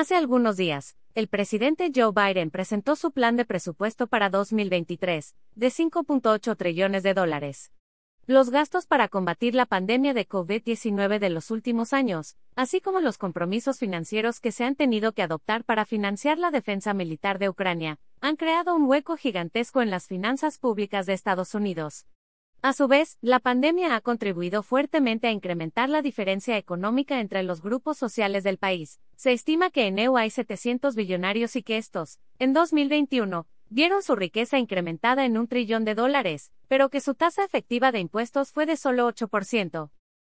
Hace algunos días, el presidente Joe Biden presentó su plan de presupuesto para 2023, de 5.8 trillones de dólares. Los gastos para combatir la pandemia de COVID-19 de los últimos años, así como los compromisos financieros que se han tenido que adoptar para financiar la defensa militar de Ucrania, han creado un hueco gigantesco en las finanzas públicas de Estados Unidos. A su vez, la pandemia ha contribuido fuertemente a incrementar la diferencia económica entre los grupos sociales del país. Se estima que en EU hay 700 billonarios y que estos, en 2021, vieron su riqueza incrementada en un trillón de dólares, pero que su tasa efectiva de impuestos fue de solo 8%.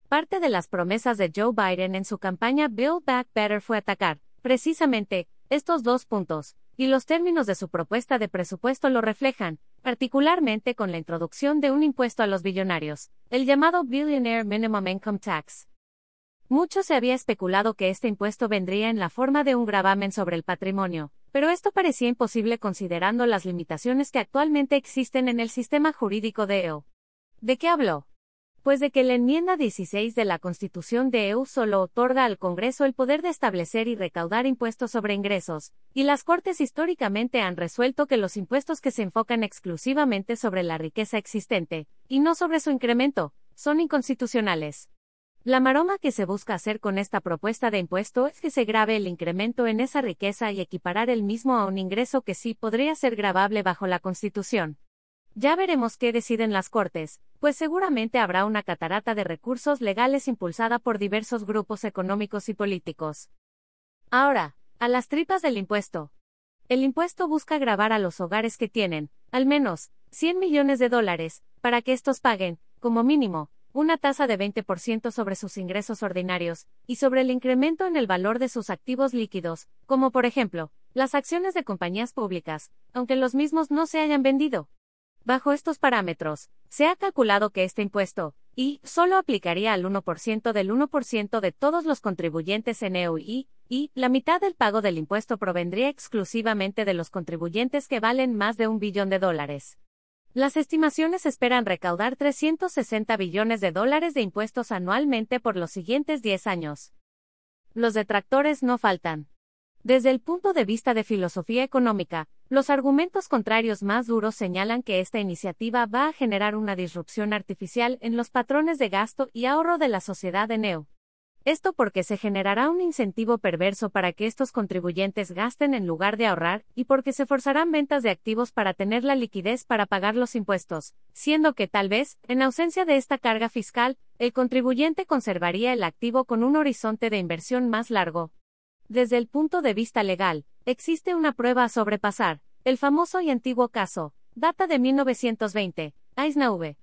Parte de las promesas de Joe Biden en su campaña Build Back Better fue atacar, precisamente, estos dos puntos, y los términos de su propuesta de presupuesto lo reflejan, particularmente con la introducción de un impuesto a los billonarios, el llamado Billionaire Minimum Income Tax. Mucho se había especulado que este impuesto vendría en la forma de un gravamen sobre el patrimonio, pero esto parecía imposible considerando las limitaciones que actualmente existen en el sistema jurídico de EU. ¿De qué habló? Pues de que la enmienda 16 de la Constitución de EU solo otorga al Congreso el poder de establecer y recaudar impuestos sobre ingresos, y las Cortes históricamente han resuelto que los impuestos que se enfocan exclusivamente sobre la riqueza existente, y no sobre su incremento, son inconstitucionales. La maroma que se busca hacer con esta propuesta de impuesto es que se grave el incremento en esa riqueza y equiparar el mismo a un ingreso que sí podría ser gravable bajo la Constitución. Ya veremos qué deciden las Cortes, pues seguramente habrá una catarata de recursos legales impulsada por diversos grupos económicos y políticos. Ahora, a las tripas del impuesto. El impuesto busca grabar a los hogares que tienen, al menos, 100 millones de dólares, para que estos paguen, como mínimo, una tasa de 20% sobre sus ingresos ordinarios, y sobre el incremento en el valor de sus activos líquidos, como por ejemplo, las acciones de compañías públicas, aunque los mismos no se hayan vendido. Bajo estos parámetros, se ha calculado que este impuesto, y, solo aplicaría al 1% del 1% de todos los contribuyentes en EU y, y, la mitad del pago del impuesto provendría exclusivamente de los contribuyentes que valen más de un billón de dólares. Las estimaciones esperan recaudar 360 billones de dólares de impuestos anualmente por los siguientes 10 años. Los detractores no faltan. Desde el punto de vista de filosofía económica, los argumentos contrarios más duros señalan que esta iniciativa va a generar una disrupción artificial en los patrones de gasto y ahorro de la sociedad de Neo. Esto porque se generará un incentivo perverso para que estos contribuyentes gasten en lugar de ahorrar, y porque se forzarán ventas de activos para tener la liquidez para pagar los impuestos, siendo que tal vez, en ausencia de esta carga fiscal, el contribuyente conservaría el activo con un horizonte de inversión más largo. Desde el punto de vista legal, existe una prueba a sobrepasar, el famoso y antiguo caso, data de 1920, Eisner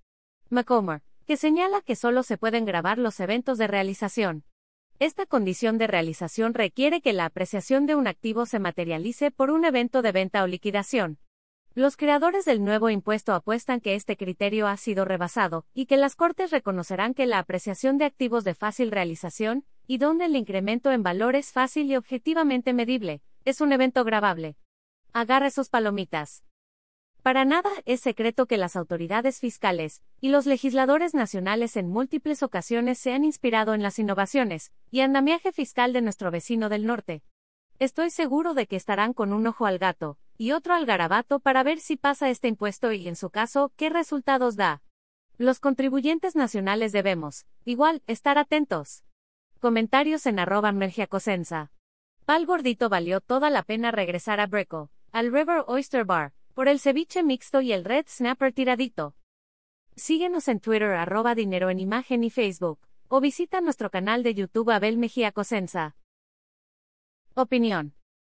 McComber, que señala que solo se pueden grabar los eventos de realización. Esta condición de realización requiere que la apreciación de un activo se materialice por un evento de venta o liquidación. Los creadores del nuevo impuesto apuestan que este criterio ha sido rebasado, y que las Cortes reconocerán que la apreciación de activos de fácil realización, y donde el incremento en valor es fácil y objetivamente medible, es un evento grabable. Agarre sus palomitas. Para nada es secreto que las autoridades fiscales y los legisladores nacionales en múltiples ocasiones se han inspirado en las innovaciones y andamiaje fiscal de nuestro vecino del norte. Estoy seguro de que estarán con un ojo al gato, y otro al garabato para ver si pasa este impuesto y, en su caso, qué resultados da. Los contribuyentes nacionales debemos, igual, estar atentos. Comentarios en arroba mergiacosensa. Pal gordito valió toda la pena regresar a Breco, al River Oyster Bar, por el ceviche mixto y el red snapper tiradito. Síguenos en Twitter arroba dinero en imagen y Facebook, o visita nuestro canal de YouTube Abel Mejía Cosenza. Opinión.